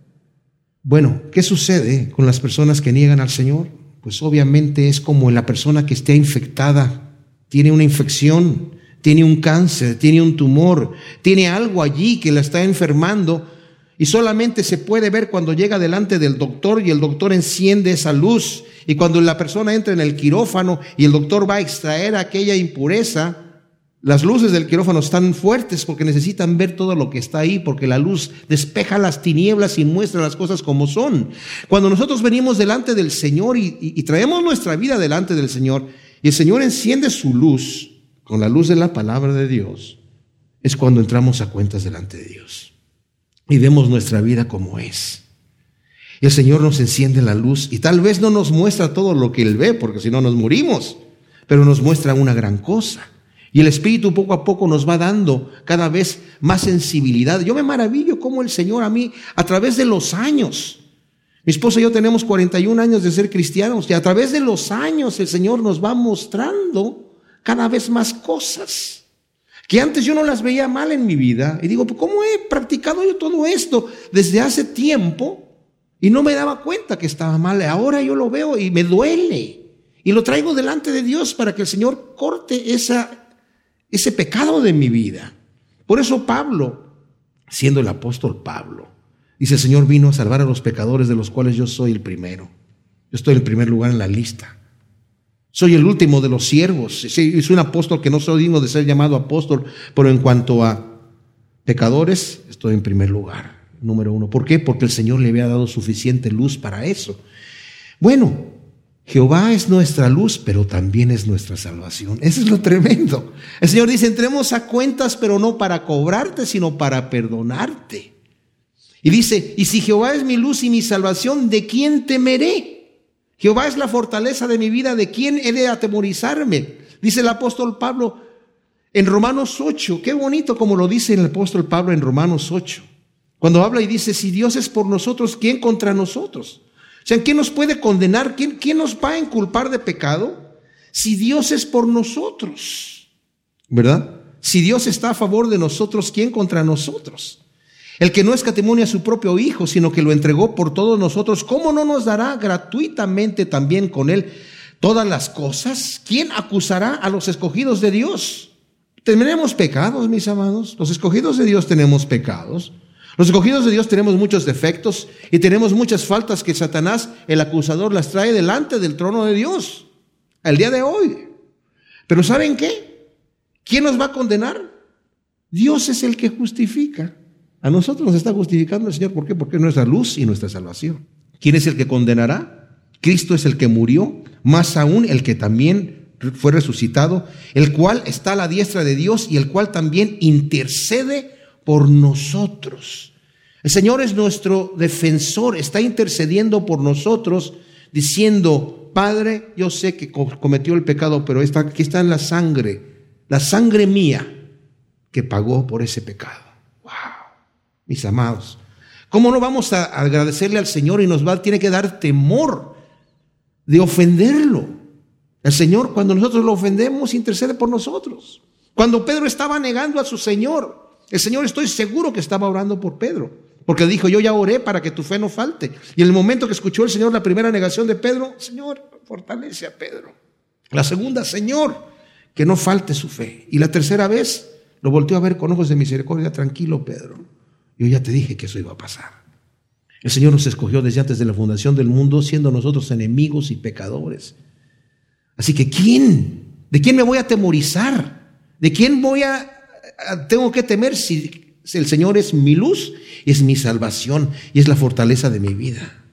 Bueno, ¿qué sucede con las personas que niegan al Señor? Pues obviamente es como la persona que esté infectada, tiene una infección, tiene un cáncer, tiene un tumor, tiene algo allí que la está enfermando y solamente se puede ver cuando llega delante del doctor y el doctor enciende esa luz y cuando la persona entra en el quirófano y el doctor va a extraer aquella impureza, las luces del quirófano están fuertes porque necesitan ver todo lo que está ahí, porque la luz despeja las tinieblas y muestra las cosas como son. Cuando nosotros venimos delante del Señor y, y traemos nuestra vida delante del Señor, y el Señor enciende su luz, con la luz de la palabra de Dios, es cuando entramos a cuentas delante de Dios y vemos nuestra vida como es. Y el Señor nos enciende la luz y tal vez no nos muestra todo lo que Él ve, porque si no nos morimos, pero nos muestra una gran cosa. Y el Espíritu poco a poco nos va dando cada vez más sensibilidad. Yo me maravillo cómo el Señor a mí, a través de los años, mi esposa y yo tenemos 41 años de ser cristianos y a través de los años el Señor nos va mostrando cada vez más cosas que antes yo no las veía mal en mi vida. Y digo, pues, ¿cómo he practicado yo todo esto desde hace tiempo? Y no me daba cuenta que estaba mal. Ahora yo lo veo y me duele. Y lo traigo delante de Dios para que el Señor corte ese pecado de mi vida. Por eso Pablo, siendo el apóstol Pablo, dice, el Señor vino a salvar a los pecadores de los cuales yo soy el primero. Yo estoy en primer lugar en la lista. Soy el último de los siervos. Soy un apóstol que no soy digno de ser llamado apóstol, pero en cuanto a pecadores, estoy en primer lugar, número uno. ¿Por qué? Porque el Señor le había dado suficiente luz para eso. Bueno, Jehová es nuestra luz, pero también es nuestra salvación. Eso es lo tremendo. El Señor dice, entremos a cuentas, pero no para cobrarte, sino para perdonarte. Y dice, y si Jehová es mi luz y mi salvación, ¿de quién temeré? Jehová es la fortaleza de mi vida, ¿de quién he de atemorizarme? Dice el apóstol Pablo en Romanos 8, qué bonito como lo dice el apóstol Pablo en Romanos 8, cuando habla y dice, si Dios es por nosotros, ¿quién contra nosotros? O sea, ¿quién nos puede condenar? ¿Quién, quién nos va a inculpar de pecado? Si Dios es por nosotros, ¿verdad? Si Dios está a favor de nosotros, ¿quién contra nosotros? El que no escatimone a su propio Hijo, sino que lo entregó por todos nosotros, ¿cómo no nos dará gratuitamente también con Él todas las cosas? ¿Quién acusará a los escogidos de Dios? Tenemos pecados, mis amados. Los escogidos de Dios tenemos pecados. Los escogidos de Dios tenemos muchos defectos y tenemos muchas faltas que Satanás, el acusador, las trae delante del trono de Dios. Al día de hoy. Pero ¿saben qué? ¿Quién nos va a condenar? Dios es el que justifica. A nosotros nos está justificando el Señor. ¿Por qué? Porque es nuestra luz y nuestra salvación. ¿Quién es el que condenará? Cristo es el que murió, más aún el que también fue resucitado, el cual está a la diestra de Dios y el cual también intercede por nosotros. El Señor es nuestro defensor, está intercediendo por nosotros, diciendo, Padre, yo sé que cometió el pecado, pero aquí está en la sangre, la sangre mía que pagó por ese pecado mis amados. ¿Cómo no vamos a agradecerle al Señor y nos va, tiene que dar temor de ofenderlo? El Señor, cuando nosotros lo ofendemos, intercede por nosotros. Cuando Pedro estaba negando a su Señor, el Señor estoy seguro que estaba orando por Pedro. porque dijo, yo ya oré para que tu fe no falte. Y en el momento que escuchó el Señor la primera negación de Pedro, Señor, fortalece a Pedro. La segunda, Señor, que no falte su fe. Y la tercera vez, lo volteó a ver con ojos de misericordia, tranquilo, Pedro. Yo ya te dije que eso iba a pasar. El Señor nos escogió desde antes de la fundación del mundo, siendo nosotros enemigos y pecadores. Así que, ¿quién? ¿De quién me voy a temorizar? ¿De quién voy a, tengo que temer si el Señor es mi luz, es mi salvación y es la fortaleza de mi vida.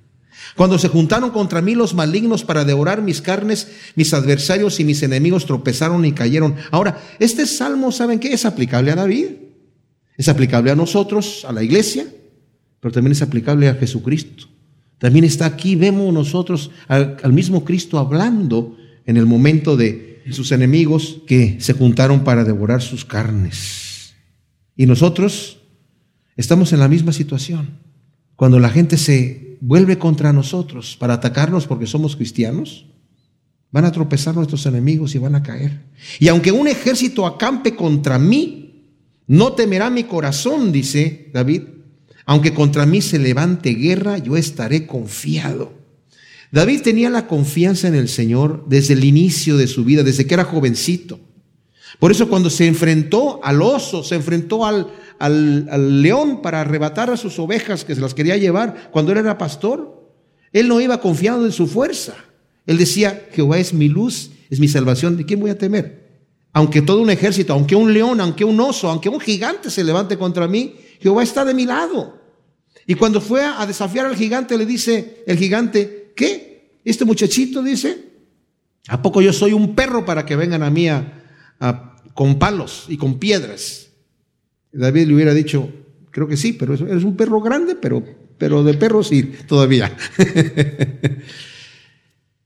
Cuando se juntaron contra mí los malignos para devorar mis carnes, mis adversarios y mis enemigos tropezaron y cayeron. Ahora, este salmo, ¿saben qué? Es aplicable a David. Es aplicable a nosotros, a la iglesia, pero también es aplicable a Jesucristo. También está aquí, vemos nosotros al, al mismo Cristo hablando en el momento de sus enemigos que se juntaron para devorar sus carnes. Y nosotros estamos en la misma situación. Cuando la gente se vuelve contra nosotros para atacarnos porque somos cristianos, van a tropezar nuestros enemigos y van a caer. Y aunque un ejército acampe contra mí, no temerá mi corazón, dice David. Aunque contra mí se levante guerra, yo estaré confiado. David tenía la confianza en el Señor desde el inicio de su vida, desde que era jovencito. Por eso cuando se enfrentó al oso, se enfrentó al, al, león para arrebatar a sus ovejas que se las quería llevar cuando él era pastor, él no iba confiado en su fuerza. Él decía, Jehová es mi luz, es mi salvación, ¿de quién voy a temer? Aunque todo un ejército, aunque un león, aunque un oso, aunque un gigante se levante contra mí, Jehová está de mi lado. Y cuando fue a desafiar al gigante, le dice el gigante, ¿qué? Este muchachito dice, ¿a poco yo soy un perro para que vengan a mí a, con palos y con piedras. David le hubiera dicho, creo que sí, pero es un perro grande, pero, pero de perro sí, todavía.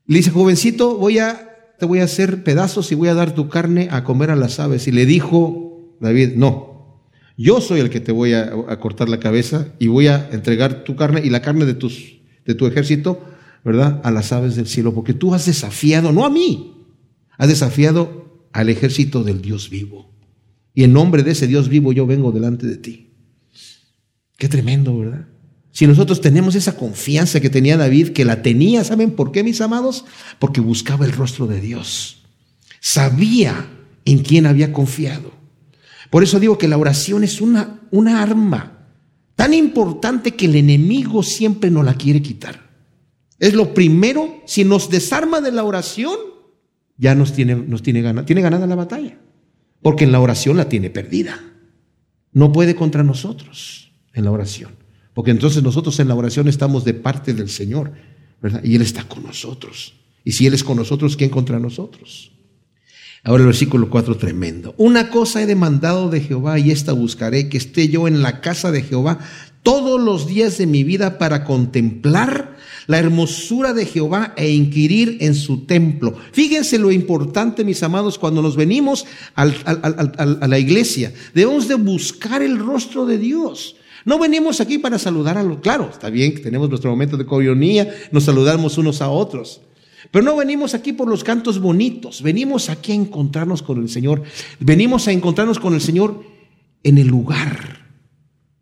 le dice, jovencito, voy a, te voy a hacer pedazos y voy a dar tu carne a comer a las aves. Y le dijo David, no, yo soy el que te voy a, cortar la cabeza y voy a entregar tu carne y la carne de, tus, de tu ejército, ¿verdad? A las aves del cielo, porque tú has desafiado, no a mí, has desafiado al ejército del Dios vivo. Y en nombre de ese Dios vivo yo vengo delante de ti. Qué tremendo, ¿verdad? Si nosotros tenemos esa confianza que tenía David, que la tenía, ¿saben por qué, mis amados? Porque buscaba el rostro de Dios. Sabía en quién había confiado. Por eso digo que la oración es una, una arma tan importante que el enemigo siempre nos la quiere quitar. Es lo primero, si nos desarma de la oración, ya nos tiene, nos tiene, ganada, tiene ganada la batalla, porque en la oración la tiene perdida. No puede contra nosotros en la oración, porque entonces nosotros en la oración estamos de parte del Señor, ¿verdad? Y Él está con nosotros. Y si Él es con nosotros, ¿quién contra nosotros? Ahora el versículo 4 tremendo. Una cosa he demandado de Jehová y esta buscaré, que esté yo en la casa de Jehová todos los días de mi vida para contemplar la hermosura de Jehová e inquirir en su templo. Fíjense lo importante, mis amados, cuando nos venimos a la iglesia, debemos de buscar el rostro de Dios. No venimos aquí para saludar a los, claro, está bien que tenemos nuestro momento de coronía, nos saludamos unos a otros. Pero no venimos aquí por los cantos bonitos, venimos aquí a encontrarnos con el Señor. Venimos a encontrarnos con el Señor en el lugar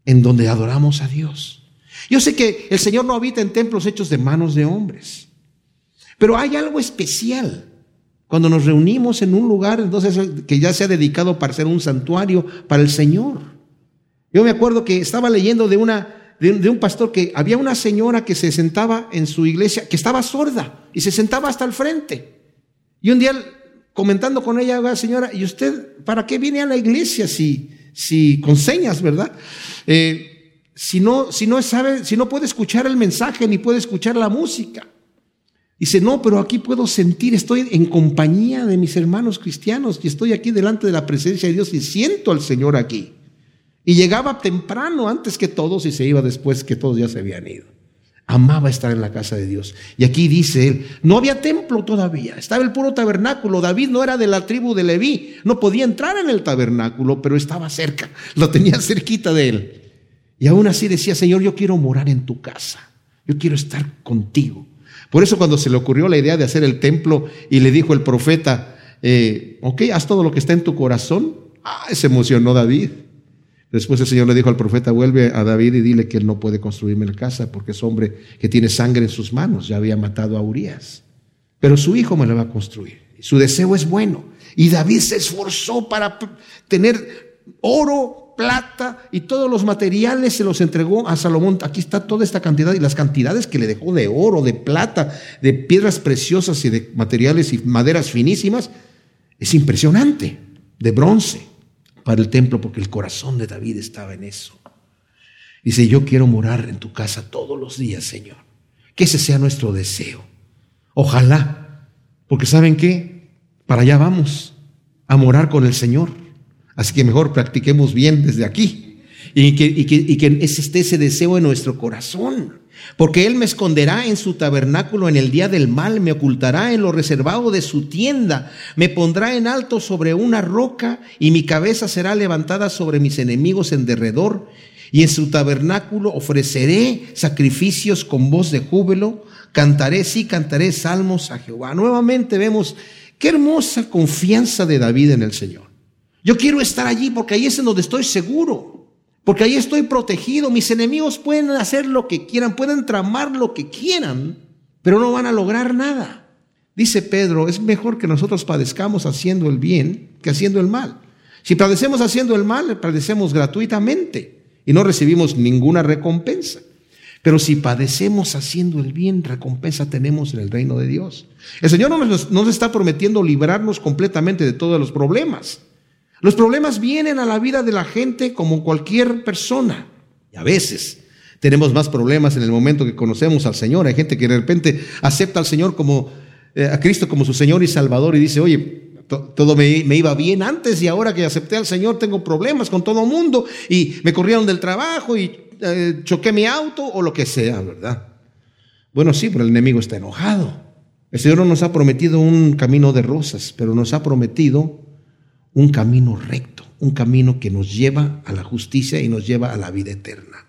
en donde adoramos a Dios. Yo sé que el Señor no habita en templos hechos de manos de hombres, pero hay algo especial cuando nos reunimos en un lugar entonces que ya se ha dedicado para ser un santuario para el Señor. Yo me acuerdo que estaba leyendo de una de, un pastor que había una señora que se sentaba en su iglesia, que estaba sorda y se sentaba hasta el frente. Y un día comentando con ella, señora, ¿y usted para qué viene a la iglesia si, si con señas, verdad? Eh, si no, si no sabe, si no puede escuchar el mensaje ni puede escuchar la música. Dice, no, pero aquí puedo sentir, estoy en compañía de mis hermanos cristianos y estoy aquí delante de la presencia de Dios y siento al Señor aquí. Y llegaba temprano antes que todos y se iba después que todos ya se habían ido. Amaba estar en la casa de Dios. Y aquí dice él, no había templo todavía, estaba el puro tabernáculo. David no era de la tribu de Leví, no podía entrar en el tabernáculo, pero estaba cerca, lo tenía cerquita de él. Y aún así decía, Señor, yo quiero morar en tu casa, yo quiero estar contigo. Por eso cuando se le ocurrió la idea de hacer el templo y le dijo el profeta, eh, ok, haz todo lo que está en tu corazón, ah, se emocionó David. Después el Señor le dijo al profeta, vuelve a David y dile que él no puede construirme la casa porque es hombre que tiene sangre en sus manos, ya había matado a Urias. Pero su hijo me la va a construir. Su deseo es bueno. Y David se esforzó para tener oro, plata y todos los materiales se los entregó a Salomón. Aquí está toda esta cantidad y las cantidades que le dejó de oro, de plata, de piedras preciosas y de materiales y maderas finísimas. Es impresionante, de bronce para el templo porque el corazón de David estaba en eso. Dice, yo quiero morar en tu casa todos los días, Señor. Que ese sea nuestro deseo. Ojalá, porque ¿saben qué? Para allá vamos, a morar con el Señor. Así que mejor practiquemos bien desde aquí y que, y que, que esté ese deseo en nuestro corazón. Porque Él me esconderá en su tabernáculo en el día del mal, me ocultará en lo reservado de su tienda, me pondrá en alto sobre una roca y mi cabeza será levantada sobre mis enemigos en derredor. Y en su tabernáculo ofreceré sacrificios con voz de júbilo, cantaré, sí, cantaré salmos a Jehová. Nuevamente vemos qué hermosa confianza de David en el Señor. Yo quiero estar allí porque ahí es en donde estoy seguro. Porque ahí estoy protegido. Mis enemigos pueden hacer lo que quieran, pueden tramar lo que quieran, pero no van a lograr nada. Dice Pedro, es mejor que nosotros padezcamos haciendo el bien que haciendo el mal. Si padecemos haciendo el mal, padecemos gratuitamente y no recibimos ninguna recompensa. Pero si padecemos haciendo el bien, recompensa tenemos en el reino de Dios. El Señor no nos, nos está prometiendo librarnos completamente de todos los problemas. Los problemas vienen a la vida de la gente como cualquier persona. Y a veces tenemos más problemas en el momento que conocemos al Señor. Hay gente que de repente acepta al Señor como, eh, a Cristo como su Señor y Salvador y dice, oye, todo me, iba bien antes y ahora que acepté al Señor tengo problemas con todo mundo y me corrieron del trabajo y eh, choqué mi auto o lo que sea, ¿verdad? Bueno, sí, pero el enemigo está enojado. El Señor no nos ha prometido un camino de rosas, pero nos ha prometido un camino recto, un camino que nos lleva a la justicia y nos lleva a la vida eterna.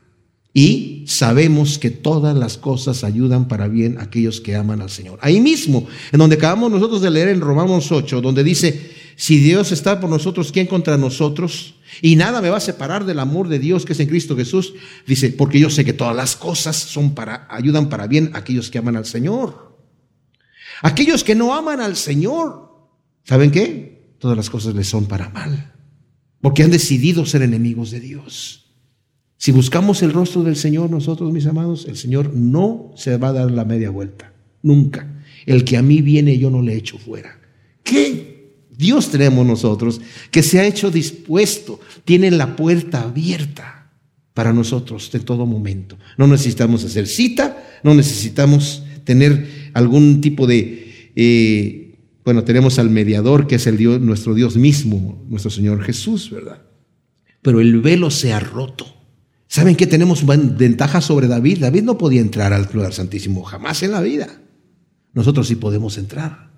Y sabemos que todas las cosas ayudan para bien a aquellos que aman al Señor. Ahí mismo, en donde acabamos nosotros de leer en Romanos 8, donde dice, si Dios está por nosotros, ¿quién contra nosotros? Y nada me va a separar del amor de Dios que es en Cristo Jesús. Dice, porque yo sé que todas las cosas son para, ayudan para bien a aquellos que aman al Señor. Aquellos que no aman al Señor, ¿saben qué? Todas las cosas les son para mal, porque han decidido ser enemigos de Dios. Si buscamos el rostro del Señor, nosotros, mis amados, el Señor no se va a dar la media vuelta, nunca. El que a mí viene, yo no le echo fuera. ¿Qué Dios tenemos nosotros que se ha hecho dispuesto, tiene la puerta abierta para nosotros en todo momento. No necesitamos hacer cita, no necesitamos tener algún tipo de eh, bueno, tenemos al mediador que es el Dios, nuestro Dios mismo, nuestro Señor Jesús, ¿verdad? Pero el velo se ha roto. ¿Saben que tenemos ventaja sobre David? David no podía entrar al lugar santísimo jamás en la vida. Nosotros sí podemos entrar.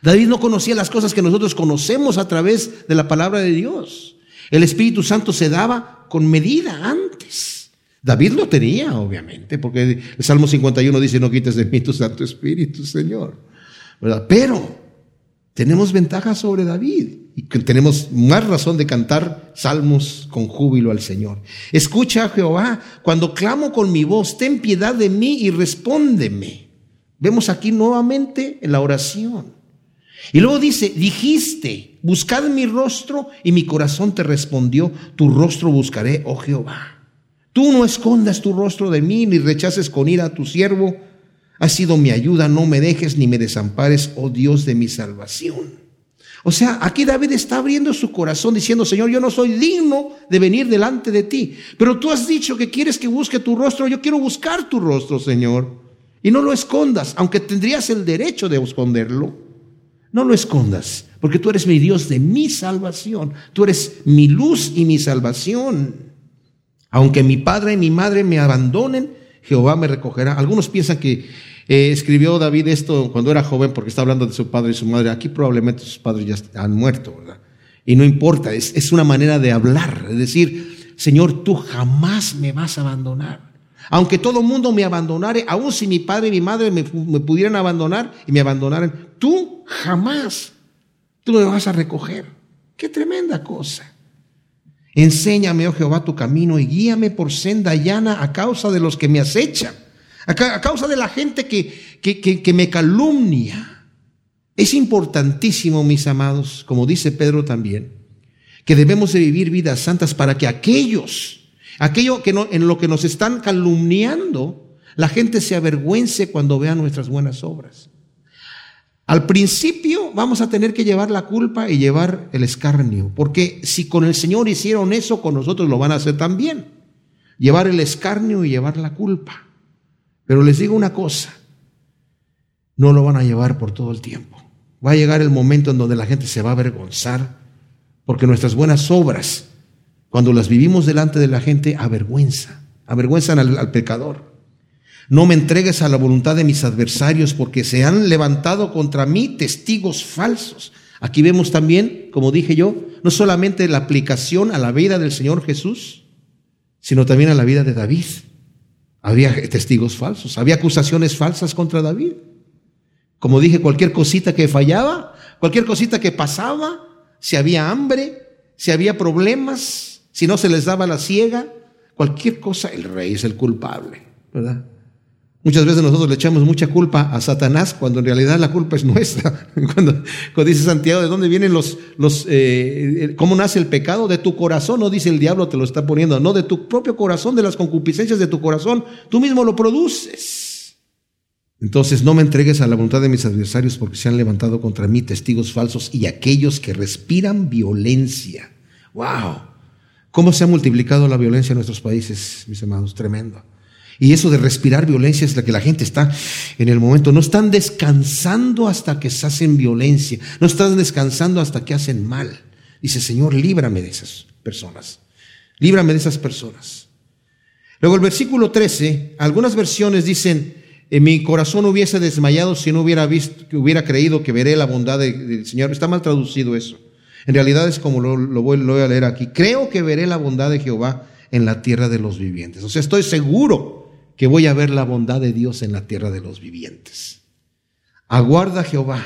David no conocía las cosas que nosotros conocemos a través de la palabra de Dios. El Espíritu Santo se daba con medida antes. David lo tenía, obviamente, porque el Salmo 51 dice, no quites de mí tu Santo Espíritu, Señor. ¿Verdad? Pero tenemos ventaja sobre David y tenemos más razón de cantar salmos con júbilo al Señor. Escucha, Jehová, cuando clamo con mi voz, ten piedad de mí y respóndeme. Vemos aquí nuevamente en la oración. Y luego dice, dijiste, buscad mi rostro y mi corazón te respondió, tu rostro buscaré, oh Jehová. Tú no escondas tu rostro de mí ni rechaces con ira a tu siervo Has sido mi ayuda, no me dejes ni me desampares, oh Dios de mi salvación. O sea, aquí David está abriendo su corazón diciendo, Señor, yo no soy digno de venir delante de ti, pero tú has dicho que quieres que busque tu rostro, yo quiero buscar tu rostro, Señor. Y no lo escondas, aunque tendrías el derecho de esconderlo. No lo escondas, porque tú eres mi Dios de mi salvación, tú eres mi luz y mi salvación. Aunque mi padre y mi madre me abandonen, Jehová me recogerá. Algunos piensan que eh, escribió David esto cuando era joven porque está hablando de su padre y su madre. Aquí probablemente sus padres ya han muerto, ¿verdad? Y no importa, es, es una manera de hablar, es decir, Señor, tú jamás me vas a abandonar. Aunque todo el mundo me abandonare, aun si mi padre y mi madre me, me pudieran abandonar y me abandonaran, tú jamás, tú me vas a recoger. Qué tremenda cosa. Enséñame, oh Jehová, tu camino y guíame por senda llana a causa de los que me acechan, a, causa de la gente que, que, que me calumnia. Es importantísimo, mis amados, como dice Pedro también, que debemos de vivir vidas santas para que aquellos, aquello que no, en lo que nos están calumniando, la gente se avergüence cuando vea nuestras buenas obras. Al principio vamos a tener que llevar la culpa y llevar el escarnio, porque si con el Señor hicieron eso, con nosotros lo van a hacer también. Llevar el escarnio y llevar la culpa. Pero les digo una cosa, no lo van a llevar por todo el tiempo. Va a llegar el momento en donde la gente se va a avergonzar, porque nuestras buenas obras, cuando las vivimos delante de la gente, avergüenza, avergüenzan al, al pecador. No me entregues a la voluntad de mis adversarios porque se han levantado contra mí testigos falsos. Aquí vemos también, como dije yo, no solamente la aplicación a la vida del Señor Jesús, sino también a la vida de David. Había testigos falsos, había acusaciones falsas contra David. Como dije, cualquier cosita que fallaba, cualquier cosita que pasaba, si había hambre, si había problemas, si no se les daba la ciega, cualquier cosa, el rey es el culpable, ¿verdad? Muchas veces nosotros le echamos mucha culpa a Satanás cuando en realidad la culpa es nuestra. Cuando, dice Santiago, ¿de dónde vienen los, los eh, cómo nace el pecado? De tu corazón, no dice el diablo te lo está poniendo, no, de tu propio corazón, de las concupiscencias de tu corazón, tú mismo lo produces. Entonces no me entregues a la voluntad de mis adversarios porque se han levantado contra mí testigos falsos y aquellos que respiran violencia. ¡Wow! ¿Cómo se ha multiplicado la violencia en nuestros países, mis hermanos? Tremendo. Y eso de respirar violencia es la que la gente está en el momento. No están descansando hasta que se hacen violencia. No están descansando hasta que hacen mal. Dice, Señor, líbrame de esas personas. Líbrame de esas personas. Luego el versículo 13, algunas versiones dicen, en mi corazón hubiese desmayado si no hubiera visto, que hubiera creído que veré la bondad del Señor. Está mal traducido eso. En realidad es como lo, lo voy a leer aquí. Creo que veré la bondad de Jehová en la tierra de los vivientes. O sea, estoy seguro que voy a ver la bondad de Dios en la tierra de los vivientes. Aguarda Jehová,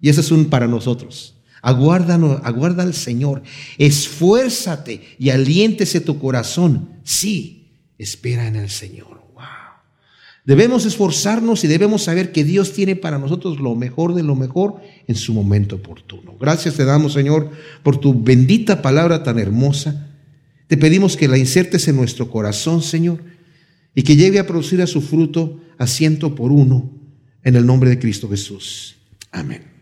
y ese es un para nosotros. Aguarda, aguarda al Señor, esfuérzate y aliéntese tu corazón. Sí, espera en el Señor. Wow. Debemos esforzarnos y debemos saber que Dios tiene para nosotros lo mejor de lo mejor en su momento oportuno. Gracias te damos, Señor, por tu bendita palabra tan hermosa. Te pedimos que la insertes en nuestro corazón, Señor y que lleve a producir a su fruto a ciento por uno en el nombre de Cristo Jesús. Amén.